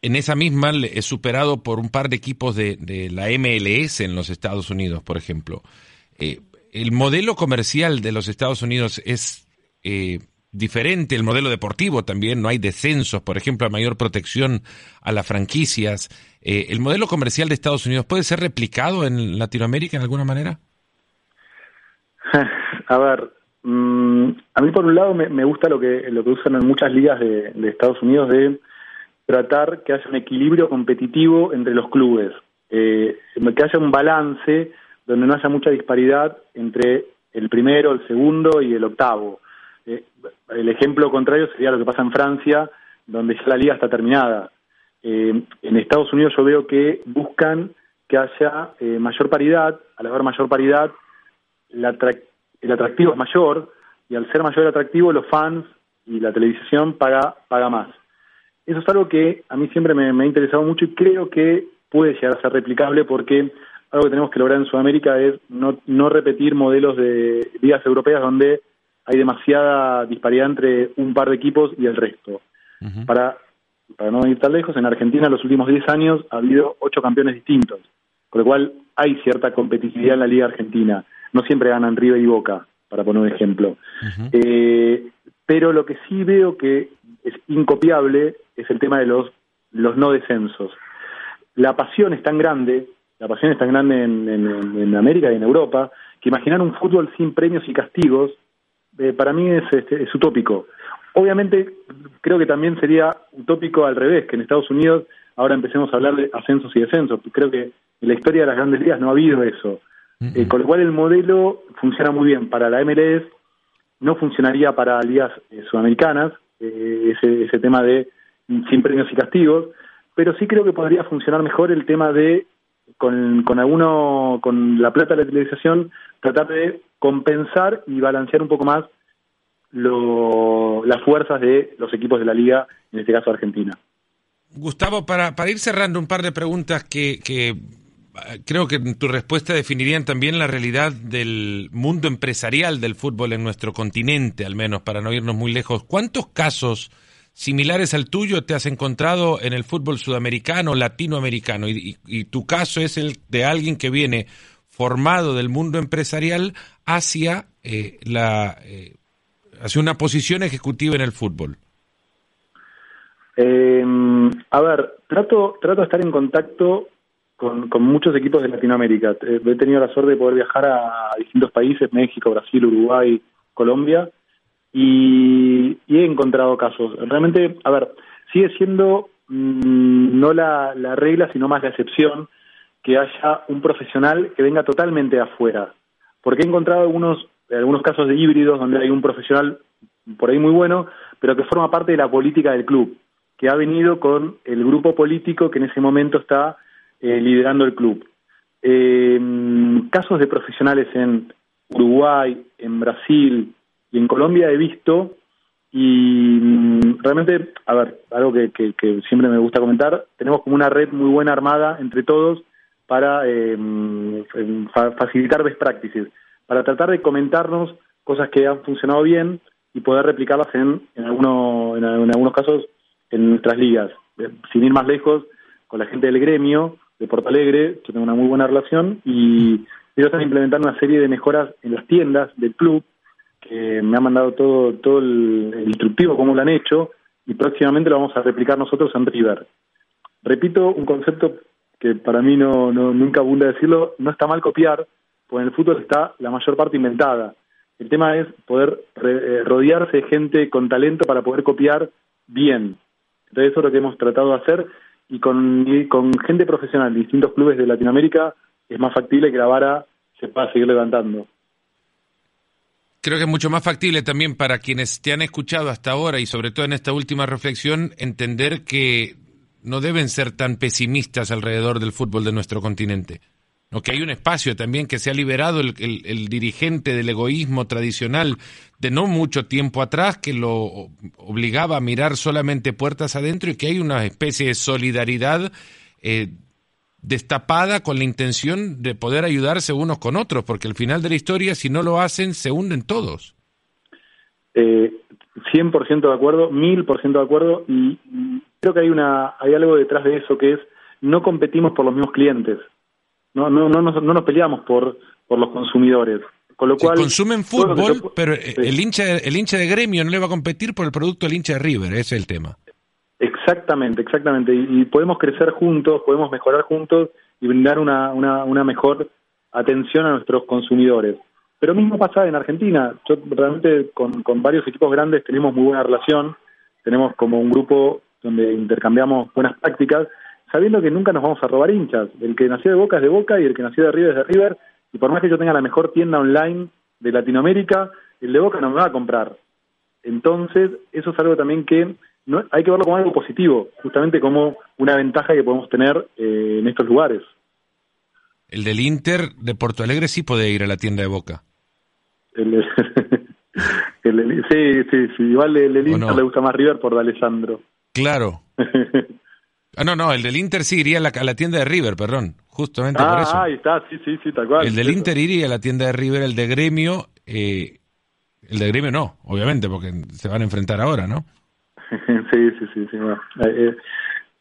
en esa misma es superado por un par de equipos de, la MLS en los Estados Unidos, por ejemplo. Eh, el modelo comercial de los Estados Unidos es eh, diferente, el modelo deportivo también, no hay descensos, por ejemplo, hay mayor protección a las franquicias. ¿El modelo comercial de Estados Unidos puede ser replicado en Latinoamérica en alguna manera? A ver, Mm, a mí por un lado me, gusta lo que lo que usan en muchas ligas de, Estados Unidos de tratar que haya un equilibrio competitivo entre los clubes, eh, que haya un balance donde no haya mucha disparidad entre el primero, el segundo y el octavo. Eh, el ejemplo contrario sería lo que pasa en Francia, donde ya la liga está terminada. Eh, en Estados Unidos yo veo que buscan que haya mayor paridad, al haber mayor paridad, la, el atractivo es mayor y al ser mayor el atractivo los fans y la televisión paga, paga más. Eso es algo que a mí siempre me, ha interesado mucho y creo que puede llegar a ser replicable porque algo que tenemos que lograr en Sudamérica es no, no repetir modelos de ligas europeas donde hay demasiada disparidad entre un par de equipos y el resto. para, para no ir tan lejos, en Argentina en los últimos 10 años ha habido ocho campeones distintos, con lo cual hay cierta competitividad en la Liga Argentina no siempre ganan River y Boca, para poner un ejemplo. Eh, pero lo que sí veo que es incopiable es el tema de los, los no descensos. La pasión es tan grande, la pasión es tan grande en, América y en Europa, que imaginar un fútbol sin premios y castigos, eh, para mí es, este, es utópico. Obviamente, creo que también sería utópico al revés, que en Estados Unidos ahora empecemos a hablar de ascensos y descensos. Creo que en la historia de las grandes ligas no ha habido eso. Eh, con lo cual el modelo funciona muy bien para la MLS, no funcionaría para ligas eh, sudamericanas, eh, ese, ese tema de sin premios y castigos, pero sí creo que podría funcionar mejor el tema de con, con alguno, con la plata de la televisación, tratar de compensar y balancear un poco más lo, las fuerzas de los equipos de la liga, en este caso Argentina. Gustavo, para, para ir cerrando un par de preguntas que, que creo que tu respuesta definirían también la realidad del mundo empresarial del fútbol en nuestro continente, al menos, para no irnos muy lejos. ¿Cuántos casos similares al tuyo te has encontrado en el fútbol sudamericano, latinoamericano? Y, tu caso es el de alguien que viene formado del mundo empresarial hacia, eh, la, eh, hacia una posición ejecutiva en el fútbol. Eh, a ver, trato, trato de estar en contacto con, muchos equipos de Latinoamérica. He tenido la suerte de poder viajar a distintos países, México, Brasil, Uruguay, Colombia, y, he encontrado casos. Realmente, a ver, sigue siendo mm, no la, regla, sino más la excepción, que haya un profesional que venga totalmente afuera. Porque he encontrado algunos, algunos casos de híbridos donde hay un profesional por ahí muy bueno, pero que forma parte de la política del club, que ha venido con el grupo político que en ese momento está eh, liderando el club. Eh, casos de profesionales en Uruguay, en Brasil y en Colombia he visto y mm, realmente, a ver, algo que, siempre me gusta comentar, tenemos como una red muy buena armada entre todos para eh, mm, facilitar best practices, para tratar de comentarnos cosas que han funcionado bien y poder replicarlas en, en, alguno, en, algunos casos en nuestras ligas. Eh, sin ir más lejos, con la gente del gremio de Porto Alegre, yo tengo una muy buena relación y ellos están implementando una serie de mejoras en las tiendas del club que me ha mandado todo, todo el, instructivo, cómo lo han hecho, y próximamente lo vamos a replicar nosotros en River. Repito un concepto que para mí no, nunca abunda decirlo, no está mal copiar, porque en el fútbol está la mayor parte inventada. El tema es poder eh, rodearse de gente con talento para poder copiar bien. Entonces eso es lo que hemos tratado de hacer y con, con gente profesional de distintos clubes de Latinoamérica es más factible que la vara se pueda seguir levantando. Creo que es mucho más factible también para quienes te han escuchado hasta ahora y sobre todo en esta última reflexión entender que no deben ser tan pesimistas alrededor del fútbol de nuestro continente. ¿No? Que hay un espacio también que se ha liberado el, el, dirigente del egoísmo tradicional de no mucho tiempo atrás que lo obligaba a mirar solamente puertas adentro y que hay una especie de solidaridad eh, destapada con la intención de poder ayudarse unos con otros, porque al final de la historia, si no lo hacen, se hunden todos. Eh, 100% de acuerdo, 1000% de acuerdo, y creo que hay, una, hay algo detrás de eso que es no competimos por los mismos clientes, no, no, no, nos, no nos peleamos por, por los consumidores. Con lo cual, consumen fútbol, pero el, hincha, el hincha de gremio no le va a competir por el producto del hincha de River, ese es el tema. Exactamente, exactamente. Y, podemos crecer juntos, podemos mejorar juntos y brindar una, una, una mejor atención a nuestros consumidores. Pero mismo pasa en Argentina. Yo realmente con, con varios equipos grandes tenemos muy buena relación. Tenemos como un grupo donde intercambiamos buenas prácticas, sabiendo que nunca nos vamos a robar hinchas. El que nació de Boca es de Boca y el que nació de River es de River. Y por más que yo tenga la mejor tienda online de Latinoamérica, el de Boca no me va a comprar. Entonces, eso es algo también que no, hay que verlo como algo positivo, justamente como una ventaja que podemos tener eh, en estos lugares. El del Inter de Porto Alegre sí puede ir a la tienda de Boca. El, sí, sí, sí, igual el, del Inter le gusta más River por de Alessandro. Claro. ah, no, no, el del Inter sí iría a la, tienda de River, perdón, justamente por ah, eso. Ah, ahí está, sí, sí, sí, tal cual. El del Inter iría a la tienda de River, el de Gremio, eh, el de Gremio no, obviamente, porque se van a enfrentar ahora, ¿no? sí, sí, sí, sí. Eh, eh,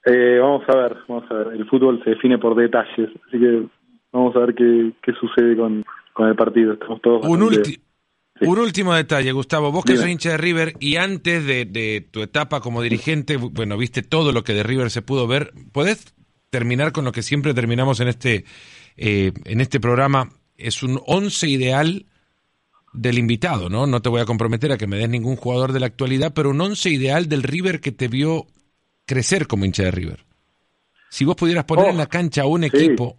eh, vamos a ver, vamos a ver. El fútbol se define por detalles, así que vamos a ver qué, qué sucede con, con el partido. Estamos todos. Un, un último detalle, Gustavo. Vos que sos hincha de River y antes de, de, tu etapa como dirigente, bueno, viste todo lo que de River se pudo ver. ¿Podés terminar con lo que siempre terminamos en este, en este programa? Es un once ideal del invitado, ¿no? No te voy a comprometer a que me des ningún jugador de la actualidad, pero un once ideal del River que te vio crecer como hincha de River. Si vos pudieras poner en la oh, cancha a un equipo,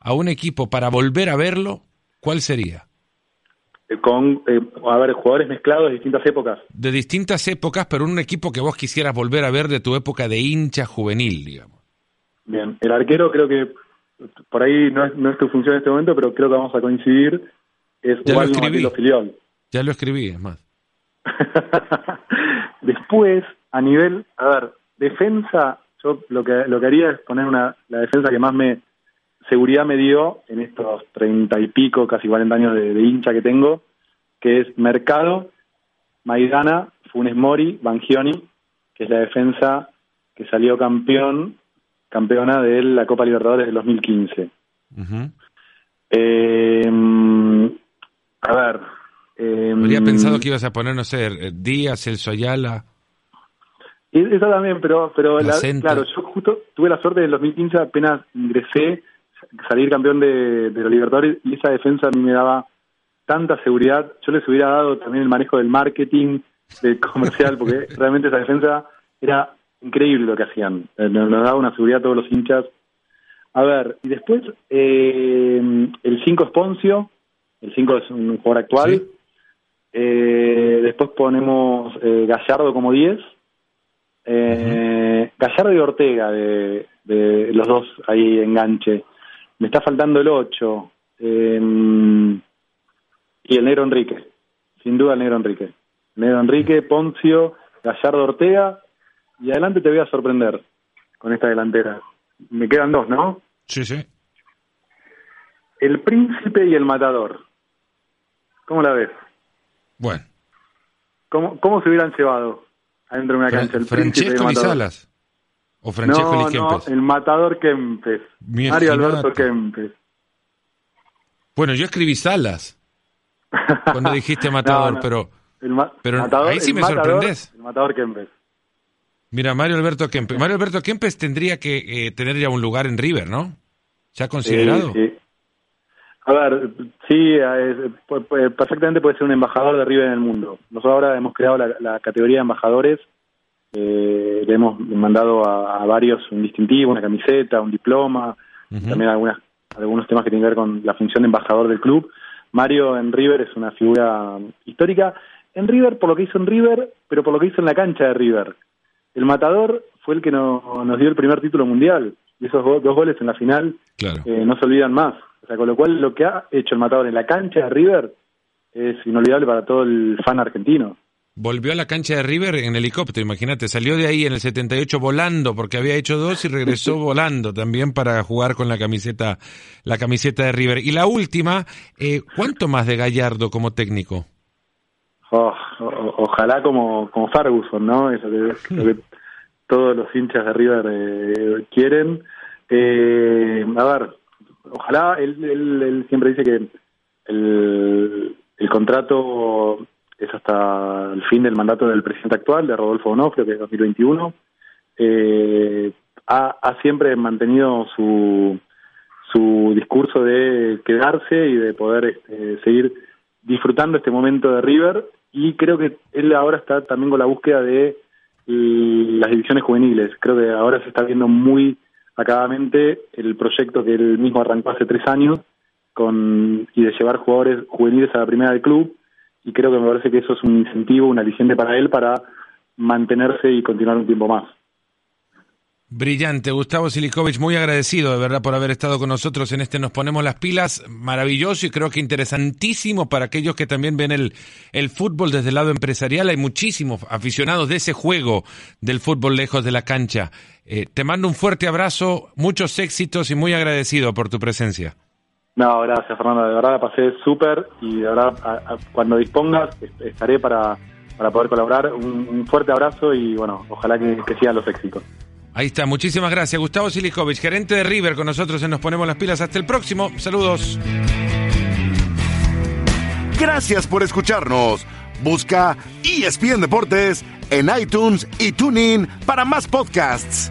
a un equipo para volver a verlo, ¿cuál sería? Eh, con, eh, a ver, jugadores mezclados de distintas épocas. De distintas épocas, pero un equipo que vos quisieras volver a ver de tu época de hincha juvenil, digamos. Bien, el arquero creo que por ahí no es, no es tu función en este momento, pero creo que vamos a coincidir es ya lo escribí. Ya lo escribí, es más. Después, a nivel, a ver, defensa, yo lo que lo que haría es poner una la defensa que más me seguridad me dio en estos treinta y pico, casi cuarenta años de, hincha que tengo, que es Mercado, Maidana, Funes Mori, Bangioni, que es la defensa que salió campeón, campeona de la Copa Libertadores del 2015. eh, a ver. Eh, Habría pensado que ibas a poner, no sé, eh, Díaz, El Soyala. Eso también, pero, pero claro, yo justo tuve la suerte en el 2015, apenas ingresé, salir campeón de, de los Libertadores y esa defensa a mí me daba tanta seguridad. Yo les hubiera dado también el manejo del marketing, del comercial, porque realmente esa defensa era increíble lo que hacían. Eh, nos, daba una seguridad a todos los hinchas. A ver, y después eh, el 5 Esponcio, el 5 es un jugador actual. Eh, después ponemos eh, Gallardo como 10. Eh, Gallardo y Ortega, de, los dos ahí enganche. Me está faltando el 8. y el negro Enrique. Sin duda el negro Enrique. Nedo Enrique, Poncio, Gallardo Ortega, y adelante te voy a sorprender con esta delantera. Me quedan dos, ¿no? Sí, sí. El príncipe y el matador. ¿Cómo la ves? Bueno. ¿Cómo, cómo se hubieran llevado adentro de una cancha el príncipe y el matador? Salas. O Francesco no, y no, Kempes. el matador Kempes. Mi Mario. Alberto Kempes. Bueno, yo escribí Salas cuando dijiste matador, No, no. pero ma- Pero matador, ahí sí me matador- sorprendés. El matador Kempes. mira, Mario Alberto Kempes. Mario Alberto Kempes tendría que eh, tener ya un lugar en River, ¿no? ¿Ya considerado? Sí, sí. A ver, sí, perfectamente puede ser un embajador de River en el mundo. Nosotros ahora hemos creado la, la categoría de embajadores, eh, le hemos mandado a, a varios un distintivo, una camiseta, un diploma, también algunas, algunos temas que tienen que ver con la función de embajador del club. Mario en River es una figura histórica. En River, por lo que hizo en River, pero por lo que hizo en la cancha de River. El matador fue el que no- nos dio el primer título mundial. Y esos go- dos goles en la final Claro. eh, no se olvidan más. O sea, con lo cual lo que ha hecho el matador en la cancha de River es inolvidable para todo el fan argentino. Volvió a la cancha de River en helicóptero, imagínate, salió de ahí en el 78 volando porque había hecho dos y regresó volando también para jugar con la camiseta la camiseta de River. Y la última, eh, ¿cuánto más de Gallardo como técnico? Oh, o- ojalá como, como Ferguson, ¿no? Eso que, lo que todos los hinchas de River eh, quieren. Eh, a ver, ojalá, él, él, él siempre dice que el, el contrato es hasta el fin del mandato del presidente actual, de Rodolfo Onofre, que es 2021. Eh, ha, siempre mantenido su, su discurso de quedarse y de poder este, seguir disfrutando este momento de River y creo que él ahora está también con la búsqueda de l- las divisiones juveniles. Creo que ahora se está viendo muy acabadamente el proyecto que él mismo arrancó hace tres años con y de llevar jugadores juveniles a la primera del club y creo que me parece que eso es un incentivo, un aliciente para él para mantenerse y continuar un tiempo más. Brillante, Gustavo Silikovic, muy agradecido de verdad por haber estado con nosotros en este Nos Ponemos las Pilas, maravilloso y creo que interesantísimo para aquellos que también ven el, el fútbol desde el lado empresarial. Hay muchísimos aficionados de ese juego del fútbol lejos de la cancha. Eh, te mando un fuerte abrazo, muchos éxitos y muy agradecido por tu presencia. No, gracias Fernando, de verdad la pasé súper y de verdad a- a- cuando dispongas est- estaré para, para poder colaborar. Un, un fuerte abrazo y bueno, ojalá que, que sigan los éxitos. Ahí está, muchísimas gracias. Gustavo Silikovic, gerente de River, con nosotros en Nos Ponemos las Pilas. Hasta el próximo. Saludos. Gracias por escucharnos. Busca ESPN Deportes en iTunes y TuneIn para más podcasts.